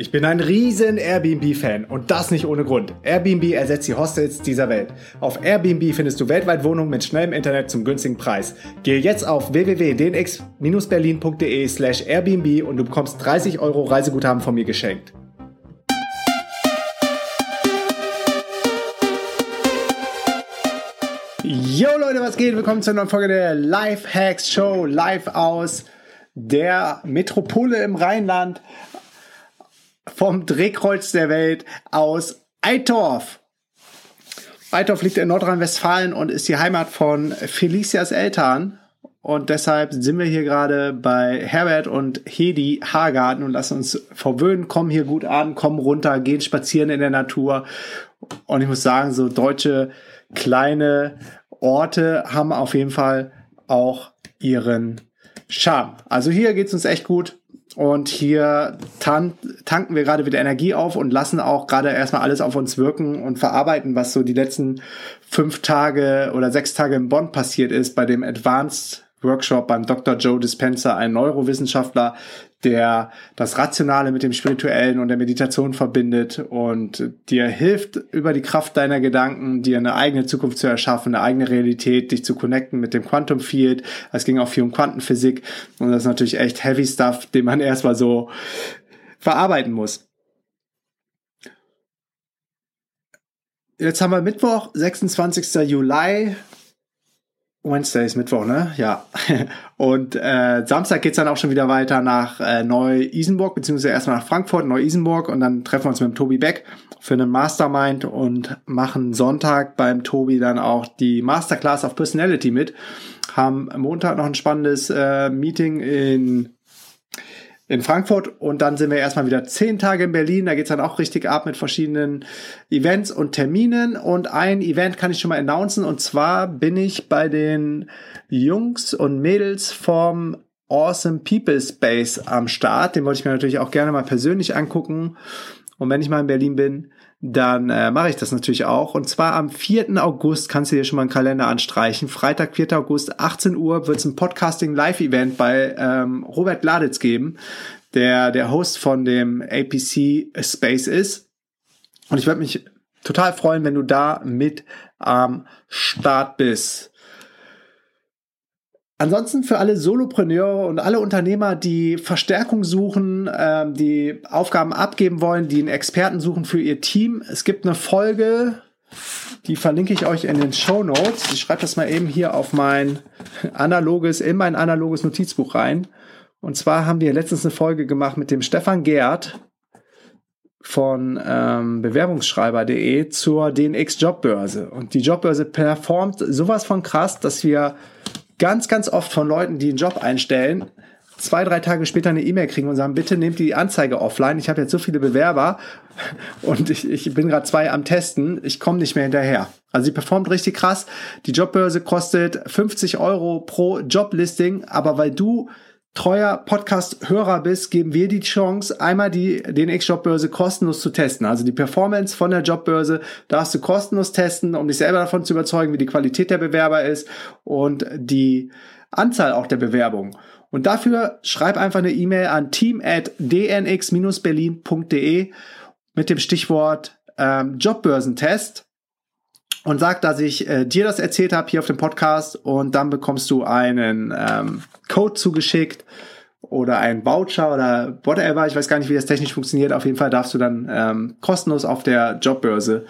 Ich bin ein riesen Airbnb-Fan und das nicht ohne Grund. Airbnb ersetzt die Hostels dieser Welt. Auf Airbnb findest du weltweit Wohnungen mit schnellem Internet zum günstigen Preis. Gehe jetzt auf www.dnx-berlin.de slash Airbnb und du bekommst 30 Euro Reiseguthaben von mir geschenkt. Yo Leute, was geht? Willkommen zur neuen Folge der Life Hacks Show live aus der Metropole im Rheinland vom Drehkreuz der Welt aus Eitorf. Eitorf liegt in Nordrhein-Westfalen und ist die Heimat von Felicias Eltern. Und deshalb sind wir hier gerade bei Herbert und Hedi Hagarten und lassen uns verwöhnen, kommen hier gut an, kommen runter, gehen spazieren in der Natur. Und ich muss sagen, so deutsche kleine Orte haben auf jeden Fall auch ihren Charme. Also hier geht's uns echt gut. Und hier tan tanken wir gerade wieder Energie auf und lassen auch gerade erstmal alles auf uns wirken und verarbeiten, was so die letzten fünf Tage oder sechs Tage in Bonn passiert ist bei dem Advanced Workshop beim Dr. Joe Dispenza, ein Neurowissenschaftler, der das Rationale mit dem Spirituellen und der Meditation verbindet und dir hilft, über die Kraft deiner Gedanken, dir eine eigene Zukunft zu erschaffen, eine eigene Realität, dich zu connecten mit dem Quantum Field. Es ging auch viel um Quantenphysik und das ist natürlich echt heavy Stuff, den man erstmal so verarbeiten muss. Jetzt haben wir Mittwoch, 26. Juli. Wednesday ist Mittwoch, ne? Ja. Und äh, Samstag geht's dann auch schon wieder weiter nach äh, Neu-Isenburg, beziehungsweise erstmal nach Frankfurt, Neu-Isenburg und dann treffen wir uns mit dem Tobi Beck für einen Mastermind und machen Sonntag beim Tobi dann auch die Masterclass of Personality mit. Haben Montag noch ein spannendes äh, Meeting in in Frankfurt und dann sind wir erstmal wieder zehn Tage in Berlin. Da geht's dann auch richtig ab mit verschiedenen Events und Terminen. Und ein Event kann ich schon mal announcen und zwar bin ich bei den Jungs und Mädels vom Awesome People Space am Start. Den wollte ich mir natürlich auch gerne mal persönlich angucken. Und wenn ich mal in Berlin bin, dann äh, mache ich das natürlich auch. Und zwar am 4. August kannst du dir schon mal einen Kalender anstreichen. Freitag, 4. August, 18 Uhr wird es ein Podcasting-Live-Event bei ähm, Robert Gladitz geben, der der Host von dem APC Space ist. Und ich würde mich total freuen, wenn du da mit am Start bist. Ansonsten für alle Solopreneure und alle Unternehmer, die Verstärkung suchen, ähm, die Aufgaben abgeben wollen, die einen Experten suchen für ihr Team. Es gibt eine Folge, die verlinke ich euch in den Show Notes. Ich schreibe das mal eben hier auf mein analoges, in mein analoges Notizbuch rein. Und zwar haben wir letztens eine Folge gemacht mit dem Stefan Gerd von ähm, Bewerbungsschreiber.de zur DNX Jobbörse. Und die Jobbörse performt sowas von krass, dass wir ganz, ganz oft von Leuten, die einen Job einstellen, zwei, drei Tage später eine E-Mail kriegen und sagen, bitte nehmt die Anzeige offline. Ich habe jetzt so viele Bewerber und ich, ich bin gerade zwei am Testen. Ich komme nicht mehr hinterher. Also sie performt richtig krass. Die Jobbörse kostet 50 Euro pro Joblisting, aber weil du treuer Podcast-Hörer bist, geben wir die Chance, einmal die den X-Jobbörse kostenlos zu testen. Also die Performance von der Jobbörse darfst du kostenlos testen, um dich selber davon zu überzeugen, wie die Qualität der Bewerber ist und die Anzahl auch der Bewerbungen. Und dafür schreib einfach eine E-Mail an team at dnx-berlin.de mit dem Stichwort ähm, Jobbörsentest und sag, dass ich äh, dir das erzählt habe hier auf dem Podcast und dann bekommst du einen ähm, Code zugeschickt oder einen Voucher oder whatever. Ich weiß gar nicht, wie das technisch funktioniert. Auf jeden Fall darfst du dann ähm, kostenlos auf der Jobbörse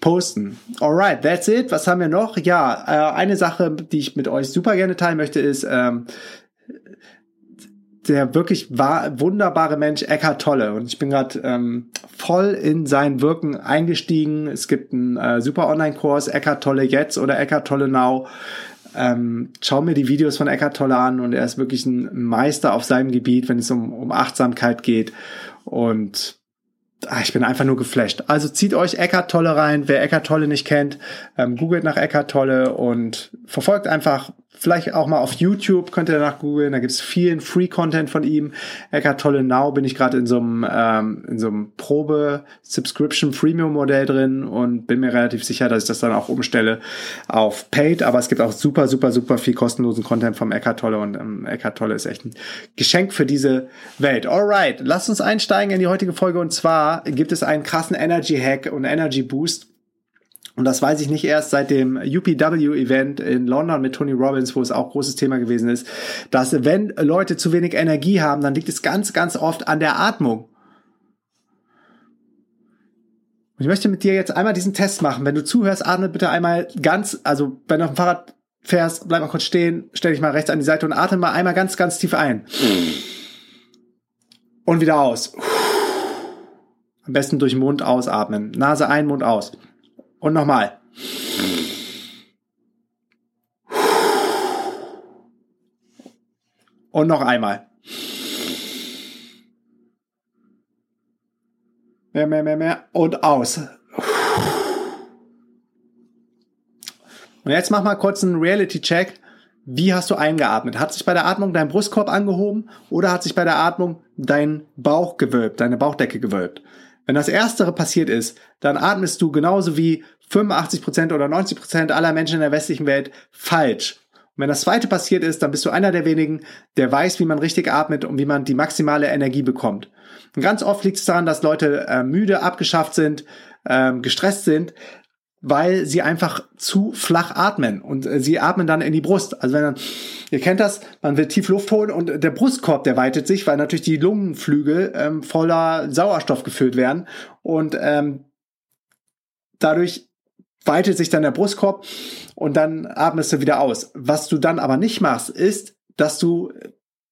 posten. Alright, that's it. Was haben wir noch? Ja, äh, eine Sache, die ich mit euch super gerne teilen möchte, ist ähm, der wirklich war, wunderbare Mensch Eckhart Tolle und ich bin gerade ähm, voll in sein Wirken eingestiegen. Es gibt einen äh, super Online-Kurs Eckhart Tolle jetzt oder Eckhart Tolle Now. Ähm, schau mir die Videos von Eckhart Tolle an und er ist wirklich ein Meister auf seinem Gebiet, wenn es um, um Achtsamkeit geht und ah, ich bin einfach nur geflasht. Also zieht euch Eckart Tolle rein. Wer Eckart Tolle nicht kennt, ähm, googelt nach Eckart Tolle und verfolgt einfach Vielleicht auch mal auf YouTube könnt ihr danach googeln. Da gibt's vielen Free-Content von ihm. Eckart Tolle Now bin ich gerade in so einem ähm, in so einem Probe Subscription Freemium Modell drin und bin mir relativ sicher, dass ich das dann auch umstelle auf Paid. Aber es gibt auch super super super viel kostenlosen Content vom Eckart Tolle und ähm, Eckart Tolle ist echt ein Geschenk für diese Welt. Alright, lasst uns einsteigen in die heutige Folge und zwar gibt es einen krassen Energy Hack und Energy Boost und das weiß ich nicht erst seit dem UPW-Event in London mit Tony Robbins, wo es auch großes Thema gewesen ist, dass wenn Leute zu wenig Energie haben, dann liegt es ganz, ganz oft an der Atmung. Und ich möchte mit dir jetzt einmal diesen Test machen. Wenn du zuhörst, atme bitte einmal ganz, also wenn du auf dem Fahrrad fährst, bleib mal kurz stehen, stell dich mal rechts an die Seite und atme mal einmal ganz, ganz tief ein. Und wieder aus. Am besten durch Mund ausatmen. Nase ein, Mund aus. Und nochmal. Und noch einmal. Mehr, mehr, mehr, mehr. Und aus. Und jetzt mach mal kurz einen Reality-Check. Wie hast du eingeatmet? Hat sich bei der Atmung dein Brustkorb angehoben oder hat sich bei der Atmung dein Bauch gewölbt, deine Bauchdecke gewölbt? Wenn das Erstere passiert ist, dann atmest du genauso wie 85% oder 90% aller Menschen in der westlichen Welt falsch. Und wenn das Zweite passiert ist, dann bist du einer der wenigen, der weiß, wie man richtig atmet und wie man die maximale Energie bekommt. Und ganz oft liegt es daran, dass Leute äh, müde, abgeschafft sind, ähm, gestresst sind, weil sie einfach zu flach atmen und äh, sie atmen dann in die Brust. Also wenn dann, ihr kennt das, man will tief Luft holen und der Brustkorb, der weitet sich, weil natürlich die Lungenflügel ähm, voller Sauerstoff gefüllt werden und ähm, dadurch weitet sich dann der Brustkorb und dann atmest du wieder aus. Was du dann aber nicht machst, ist, dass du,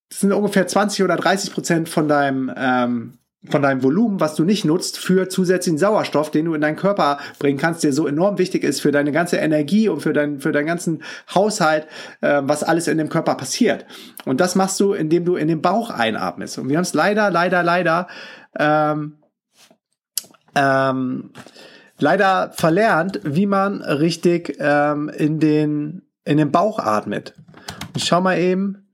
das sind ungefähr 20 oder 30 Prozent von deinem ähm, von deinem Volumen, was du nicht nutzt, für zusätzlichen Sauerstoff, den du in deinen Körper bringen kannst, der so enorm wichtig ist für deine ganze Energie und für, dein, für deinen ganzen Haushalt, äh, was alles in dem Körper passiert. Und das machst du, indem du in den Bauch einatmest. Und wir haben es leider, leider, leider, ähm, ähm, leider verlernt, wie man richtig ähm, in, den, in den Bauch atmet. Ich schau mal eben.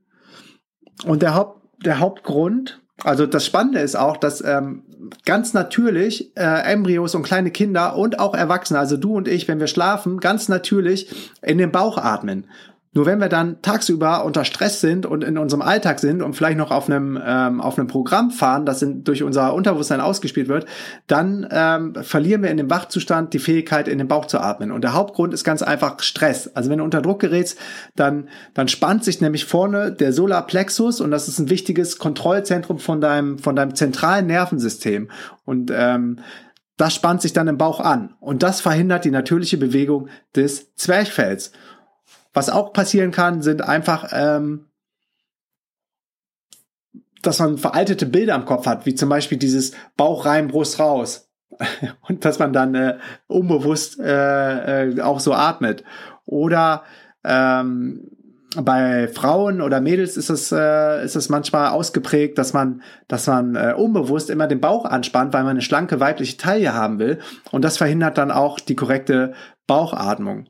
Und der, Haupt, der Hauptgrund, also das Spannende ist auch, dass ähm, ganz natürlich äh, Embryos und kleine Kinder und auch Erwachsene, also du und ich, wenn wir schlafen, ganz natürlich in den Bauch atmen. Nur wenn wir dann tagsüber unter Stress sind und in unserem Alltag sind und vielleicht noch auf einem, ähm, auf einem Programm fahren, das in, durch unser Unterbewusstsein ausgespielt wird, dann ähm, verlieren wir in dem Wachzustand die Fähigkeit, in den Bauch zu atmen. Und der Hauptgrund ist ganz einfach Stress. Also wenn du unter Druck gerätst, dann, dann spannt sich nämlich vorne der Solarplexus und das ist ein wichtiges Kontrollzentrum von deinem, von deinem zentralen Nervensystem. Und ähm, das spannt sich dann im Bauch an. Und das verhindert die natürliche Bewegung des Zwerchfells. Was auch passieren kann, sind einfach, ähm, dass man veraltete Bilder im Kopf hat, wie zum Beispiel dieses Bauch rein, Brust raus. Und dass man dann äh, unbewusst äh, äh, auch so atmet. Oder ähm, bei Frauen oder Mädels ist es äh, ist es manchmal ausgeprägt, dass man dass man äh, unbewusst immer den Bauch anspannt, weil man eine schlanke weibliche Taille haben will und das verhindert dann auch die korrekte Bauchatmung.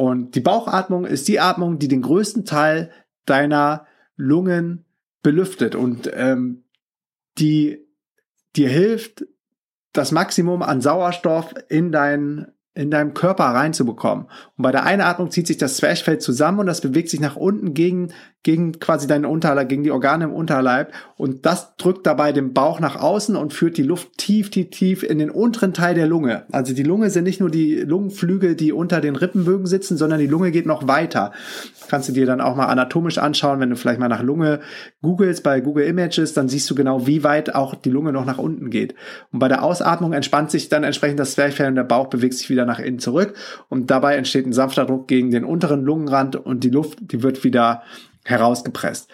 Und die Bauchatmung ist die Atmung, die den größten Teil deiner Lungen belüftet und ähm, die dir hilft, das Maximum an Sauerstoff in deinen in deinem Körper reinzubekommen. Und bei der Einatmung zieht sich das Zwerchfell zusammen und das bewegt sich nach unten gegen, gegen quasi deinen Unterleib, gegen die Organe im Unterleib. Und das drückt dabei den Bauch nach außen und führt die Luft tief, tief, tief in den unteren Teil der Lunge. Also die Lunge sind nicht nur die Lungenflügel, die unter den Rippenbögen sitzen, sondern die Lunge geht noch weiter. Kannst du dir dann auch mal anatomisch anschauen, wenn du vielleicht mal nach Lunge googelst bei Google Images, dann siehst du genau, wie weit auch die Lunge noch nach unten geht. Und bei der Ausatmung entspannt sich dann entsprechend das Zwerchfell und der Bauch bewegt sich wieder nach innen zurück und dabei entsteht ein sanfter Druck gegen den unteren Lungenrand und die Luft, die wird wieder herausgepresst.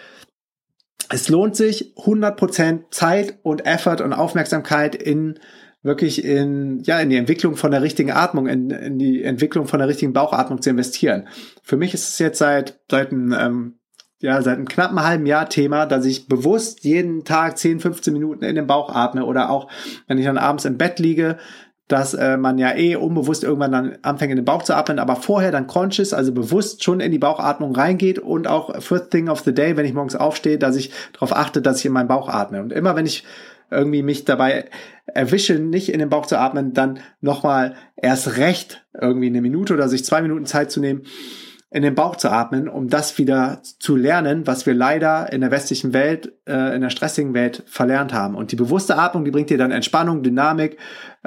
Es lohnt sich 100% Zeit und Effort und Aufmerksamkeit in wirklich in, ja, in die Entwicklung von der richtigen Atmung, in, in die Entwicklung von der richtigen Bauchatmung zu investieren. Für mich ist es jetzt seit, seit ein, ähm, ja, seit einem knappen halben Jahr Thema, dass ich bewusst jeden Tag 10, 15 Minuten in den Bauch atme oder auch, wenn ich dann abends im Bett liege, dass äh, man ja eh unbewusst irgendwann dann anfängt in den Bauch zu atmen, aber vorher dann conscious, also bewusst schon in die Bauchatmung reingeht und auch first thing of the day, wenn ich morgens aufstehe, dass ich darauf achte, dass ich in meinen Bauch atme. Und immer wenn ich irgendwie mich dabei erwische, nicht in den Bauch zu atmen, dann nochmal erst recht irgendwie eine Minute oder sich zwei Minuten Zeit zu nehmen, in den Bauch zu atmen, um das wieder zu lernen, was wir leider in der westlichen Welt, äh, in der stressigen Welt verlernt haben. Und die bewusste Atmung, die bringt dir dann Entspannung, Dynamik.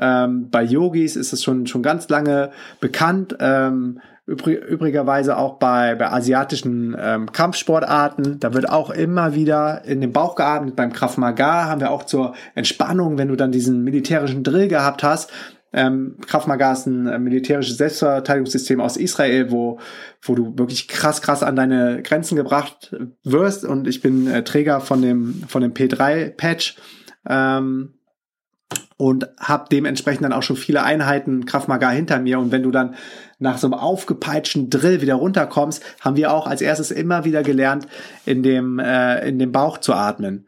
Ähm, bei Yogis ist es schon, schon ganz lange bekannt. Ähm, übrigerweise auch bei, bei asiatischen ähm, Kampfsportarten. Da wird auch immer wieder in den Bauch geatmet. Beim Krav Maga haben wir auch zur Entspannung, wenn du dann diesen militärischen Drill gehabt hast, ähm, Krav Maga ist ein äh, militärisches Selbstverteidigungssystem aus Israel, wo, wo du wirklich krass, krass an deine Grenzen gebracht wirst. Und ich bin äh, Träger von dem, von dem P3-Patch. Ähm, und habe dementsprechend dann auch schon viele Einheiten Krav Maga hinter mir. Und wenn du dann nach so einem aufgepeitschten Drill wieder runterkommst, haben wir auch als erstes immer wieder gelernt, in dem, äh, in dem Bauch zu atmen.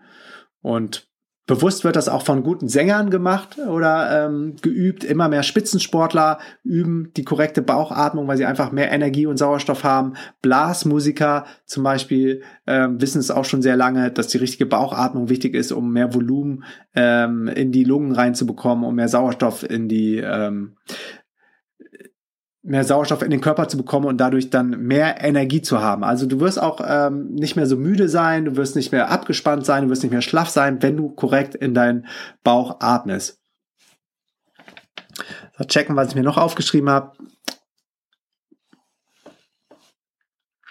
Und Bewusst wird das auch von guten Sängern gemacht oder ähm, geübt. Immer mehr Spitzensportler üben die korrekte Bauchatmung, weil sie einfach mehr Energie und Sauerstoff haben. Blasmusiker zum Beispiel ähm, wissen es auch schon sehr lange, dass die richtige Bauchatmung wichtig ist, um mehr Volumen ähm, in die Lungen reinzubekommen, um mehr Sauerstoff in die ähm, mehr Sauerstoff in den Körper zu bekommen und dadurch dann mehr Energie zu haben. Also du wirst auch ähm, nicht mehr so müde sein, du wirst nicht mehr abgespannt sein, du wirst nicht mehr schlaff sein, wenn du korrekt in deinen Bauch atmest. So, checken, was ich mir noch aufgeschrieben habe.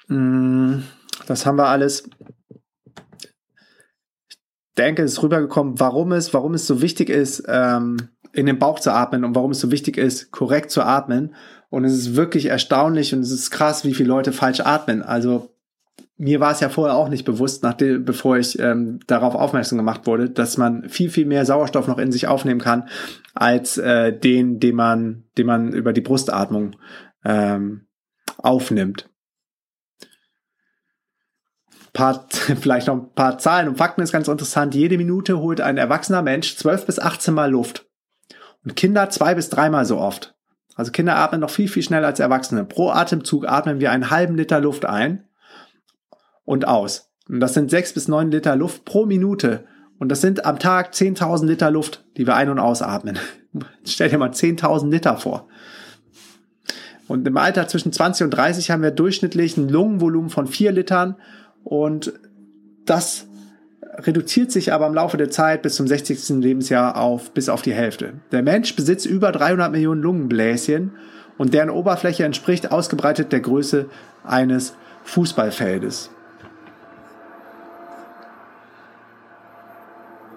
Mm, das haben wir alles. Ich denke, es ist rübergekommen, warum es, warum es so wichtig ist, ähm, in den Bauch zu atmen und warum es so wichtig ist, korrekt zu atmen. Und es ist wirklich erstaunlich und es ist krass, wie viele Leute falsch atmen. Also mir war es ja vorher auch nicht bewusst, nachdem, bevor ich ähm, darauf aufmerksam gemacht wurde, dass man viel, viel mehr Sauerstoff noch in sich aufnehmen kann, als äh, den, den man, den man über die Brustatmung ähm, aufnimmt. Paar, vielleicht noch ein paar Zahlen und Fakten ist ganz interessant. Jede Minute holt ein erwachsener Mensch 12 bis 18 Mal Luft. Und Kinder zwei bis dreimal so oft. Also Kinder atmen noch viel, viel schneller als Erwachsene. Pro Atemzug atmen wir einen halben Liter Luft ein und aus. Und das sind sechs bis neun Liter Luft pro Minute. Und das sind am Tag 10.000 Liter Luft, die wir ein- und ausatmen. Stell dir mal 10.000 Liter vor. Und im Alter zwischen 20 und 30 haben wir durchschnittlich ein Lungenvolumen von vier Litern. Und das reduziert sich aber im Laufe der Zeit bis zum 60. Lebensjahr auf bis auf die Hälfte. Der Mensch besitzt über 300 Millionen Lungenbläschen und deren Oberfläche entspricht ausgebreitet der Größe eines Fußballfeldes.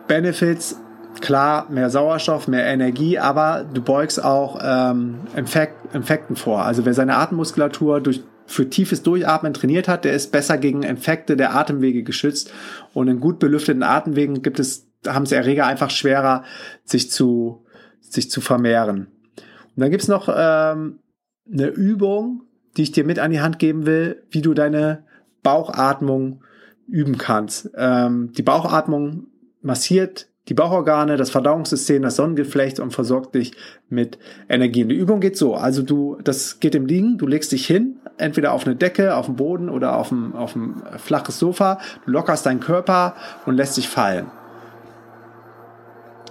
Benefits, klar, mehr Sauerstoff, mehr Energie, aber du beugst auch ähm, Infekt, Infekten vor. Also wer seine Atemmuskulatur durch für tiefes Durchatmen trainiert hat, der ist besser gegen Infekte der Atemwege geschützt. Und in gut belüfteten Atemwegen gibt es, haben es Erreger einfach schwerer, sich zu, sich zu vermehren. Und dann gibt's noch ähm, eine Übung, die ich dir mit an die Hand geben will, wie du deine Bauchatmung üben kannst. Ähm, die Bauchatmung massiert die Bauchorgane, das Verdauungssystem, das Sonnengeflecht und versorgt dich mit Energie. Und die Übung geht so. Also du, das geht im Liegen, du legst dich hin, entweder auf eine Decke, auf den Boden oder auf ein, auf ein flaches Sofa. Du lockerst deinen Körper und lässt dich fallen.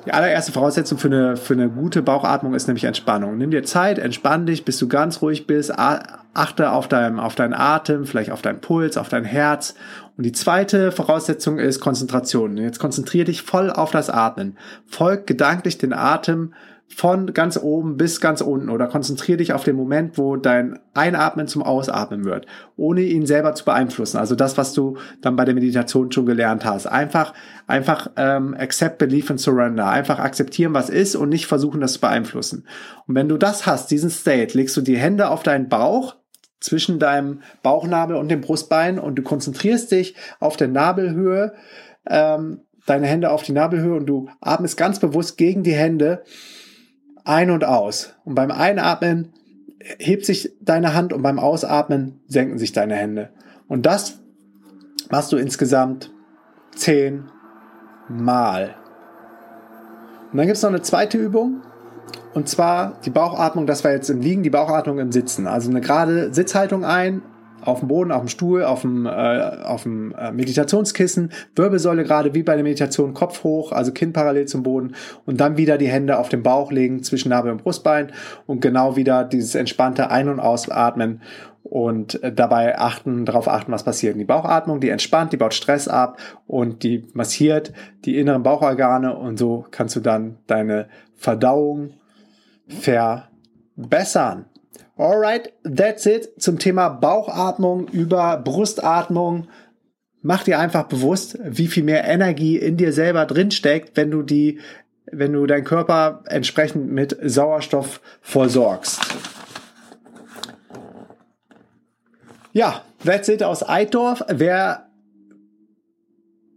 Die allererste Voraussetzung für eine, für eine gute Bauchatmung ist nämlich Entspannung. Nimm dir Zeit, entspann dich, bis du ganz ruhig bist, achte auf, deinem, auf deinen Atem, vielleicht auf deinen Puls, auf dein Herz. Und die zweite Voraussetzung ist Konzentration. Jetzt konzentriere dich voll auf das Atmen. Folg gedanklich den Atem von ganz oben bis ganz unten oder konzentriere dich auf den Moment, wo dein Einatmen zum Ausatmen wird, ohne ihn selber zu beeinflussen. Also das, was du dann bei der Meditation schon gelernt hast. Einfach, einfach ähm, accept, believe and surrender. Einfach akzeptieren, was ist und nicht versuchen, das zu beeinflussen. Und wenn du das hast, diesen State, legst du die Hände auf deinen Bauch zwischen deinem Bauchnabel und dem Brustbein und du konzentrierst dich auf der Nabelhöhe, ähm, deine Hände auf die Nabelhöhe und du atmest ganz bewusst gegen die Hände ein und aus. Und beim Einatmen hebt sich deine Hand und beim Ausatmen senken sich deine Hände. Und das machst du insgesamt 10 Mal. Und dann gibt es noch eine zweite Übung. Und zwar die Bauchatmung, das war jetzt im Liegen, die Bauchatmung im Sitzen. Also eine gerade Sitzhaltung ein, auf dem Boden, auf dem Stuhl, auf dem, äh, auf dem äh, Meditationskissen, Wirbelsäule gerade wie bei der Meditation, Kopf hoch, also Kinn parallel zum Boden und dann wieder die Hände auf den Bauch legen zwischen Nabel und Brustbein und genau wieder dieses entspannte Ein- und Ausatmen und äh, dabei achten, darauf achten, was passiert. Die Bauchatmung, die entspannt, die baut Stress ab und die massiert die inneren Bauchorgane und so kannst du dann deine Verdauung verbessern. Alright, that's it zum Thema Bauchatmung über Brustatmung. Mach dir einfach bewusst, wie viel mehr Energie in dir selber drin steckt, wenn du die, wenn du deinen Körper entsprechend mit Sauerstoff versorgst. Ja, that's it aus Eidorf. Wer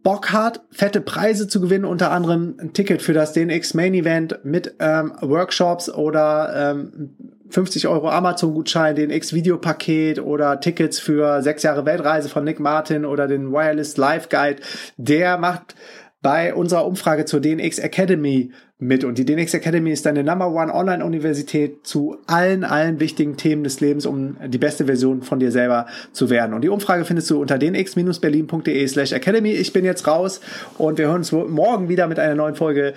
Bock hat, fette Preise zu gewinnen, unter anderem ein Ticket für das DNX Main Event mit ähm, Workshops oder ähm, 50 Euro Amazon-Gutschein, DNX Videopaket oder Tickets für sechs Jahre Weltreise von Nick Martin oder den Wireless Live Guide, der macht bei unserer Umfrage zur DNX Academy mit. Und die DNX Academy ist deine Number One Online-Universität zu allen, allen wichtigen Themen des Lebens, um die beste Version von dir selber zu werden. Und die Umfrage findest du unter dnx-berlin.de slash Academy. Ich bin jetzt raus und wir hören uns morgen wieder mit einer neuen Folge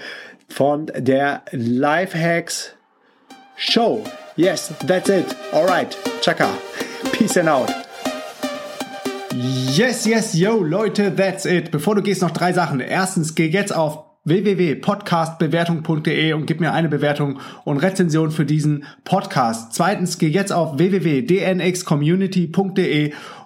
von der Lifehacks Show. Yes, that's it. Alright. Chaka. Peace and out. Yes, yes, yo, Leute, that's it. Bevor du gehst, noch drei Sachen. Erstens, geh jetzt auf www.podcastbewertung.de und gib mir eine Bewertung und Rezension für diesen Podcast. Zweitens, geh jetzt auf www.dnxcommunity.de